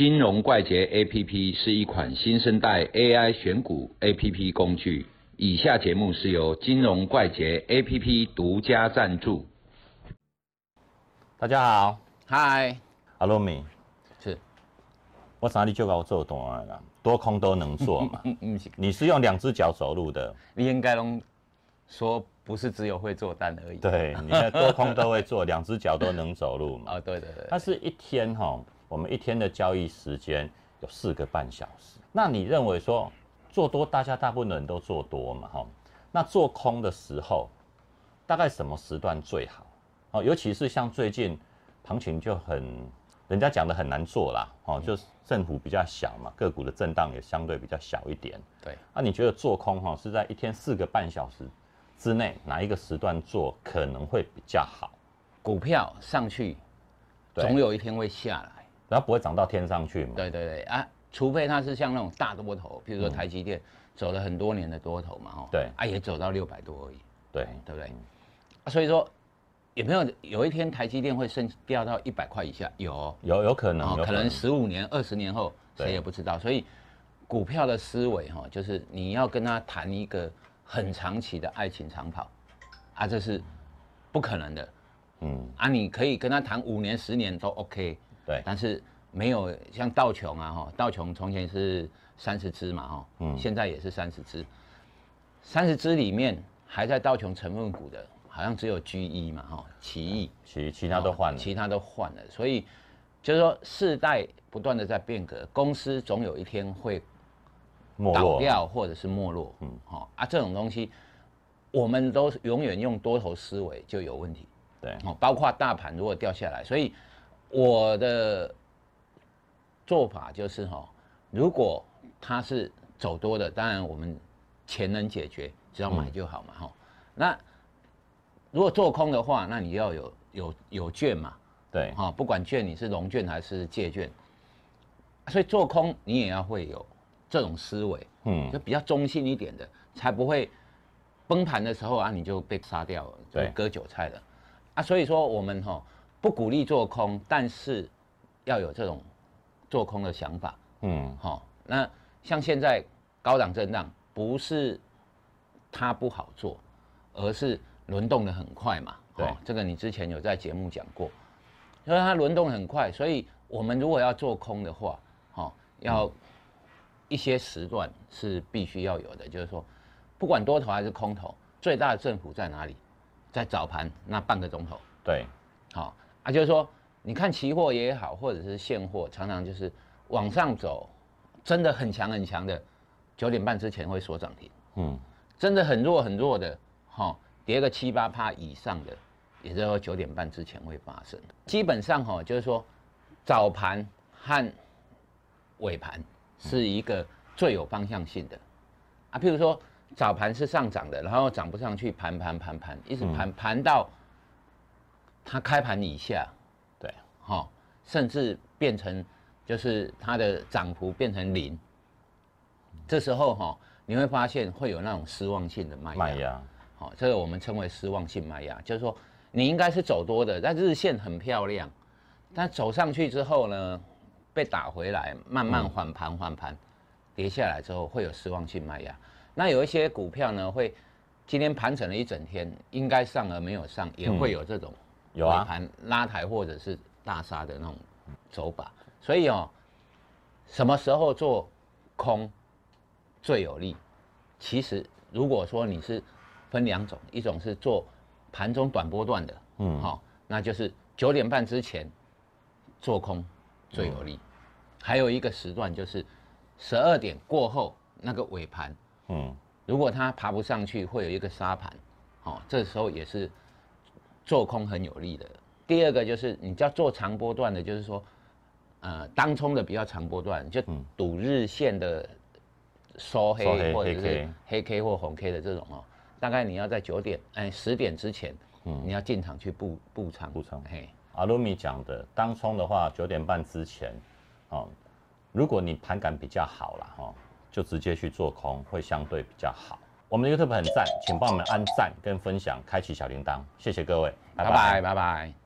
金融怪杰 APP 是一款新生代 AI 选股 APP 工具。以下节目是由金融怪杰 APP 独家赞助。大家好，嗨，阿罗米，是，我哪里就搞做多了，多空都能做嘛。你是用两只脚走路的，你应该拢说不是只有会做单而已。对，你看多空都会做，两只脚都能走路嘛。哦，对对对。它是一天哈，我们一天的交易时间有四个半小时。那你认为说做多，大家大部分人都做多嘛哈？那做空的时候，大概什么时段最好？哦，尤其是像最近行情就很，人家讲的很难做啦，哦，就是振幅比较小嘛，个股的震荡也相对比较小一点。对，那你觉得做空哈是在一天四个半小时之内哪一个时段做可能会比较好？股票上去，总有一天会下来，然后不会涨到天上去嘛？对对对啊，除非它是像那种大多头，譬如说台积电走了很多年的多头嘛，哦，对，啊也走到六百多而已，对对不对？所以说。有没有有一天台积电会升掉到一百块以下？有，有有可能，可能十五年、二十年后谁也不知道。所以股票的思维哈，就是你要跟他谈一个很长期的爱情长跑啊，这是不可能的。嗯，啊，你可以跟他谈五年、十年都 OK。对，但是没有像道琼啊哈，道琼从前是三十只嘛哈，嗯，现在也是三十只，三十只里面还在道琼成分股的。好像只有 G 一嘛，哈，奇异，其其他都换了，其他都换了，所以就是说世代不断的在变革，公司总有一天会倒掉或者是没落，嗯，好啊，这种东西我们都永远用多头思维就有问题，对，哦，包括大盘如果掉下来，所以我的做法就是哈，如果它是走多的，当然我们钱能解决，只要买就好嘛，哈，那。如果做空的话，那你要有有有券嘛？对，哈，不管券你是融券还是借券，所以做空你也要会有这种思维，嗯，就比较中性一点的，才不会崩盘的时候啊，你就被杀掉了，就割韭菜了，啊，所以说我们哈不鼓励做空，但是要有这种做空的想法，嗯，好，那像现在高档震荡，不是它不好做，而是。轮动的很快嘛，对，这个你之前有在节目讲过，因为它轮动很快，所以我们如果要做空的话，好，要一些时段是必须要有的，就是说，不管多头还是空头，最大的振幅在哪里？在早盘那半个钟头，对，好啊，就是说，你看期货也好，或者是现货，常常就是往上走，真的很强很强的，九点半之前会锁涨停，嗯，真的很弱很弱的，哈。跌个七八趴以上的，也就说九点半之前会发生。基本上哈，就是说早盘和尾盘是一个最有方向性的啊。譬如说早盘是上涨的，然后涨不上去，盘盘盘盘，一直盘盘到它开盘以下，对，哈，甚至变成就是它的涨幅变成零，这时候哈，你会发现会有那种失望性的卖压。哦，这个我们称为失望性卖压，就是说你应该是走多的，但日线很漂亮，但走上去之后呢，被打回来，慢慢缓盘缓盘，跌下来之后会有失望性卖压。那有一些股票呢，会今天盘整了一整天，应该上而没有上，也会有这种有啊盘拉抬或者是大杀的那种走法。所以哦，什么时候做空最有利？其实如果说你是分两种，一种是做盘中短波段的，嗯，好，那就是九点半之前做空最有利。还有一个时段就是十二点过后那个尾盘，嗯，如果它爬不上去，会有一个沙盘，好，这时候也是做空很有利的。第二个就是你叫做长波段的，就是说，呃，当冲的比较长波段，就赌日线的收黑或者是黑 K 或红 K 的这种哦。大概你要在九点哎十点之前，嗯，你要进场去布布仓布仓。嘿，阿鲁米讲的当冲的话，九点半之前，哦，如果你盘感比较好了哈，就直接去做空会相对比较好。我们的 YouTube 很赞，请帮我们按赞跟分享，开启小铃铛，谢谢各位，拜拜拜拜。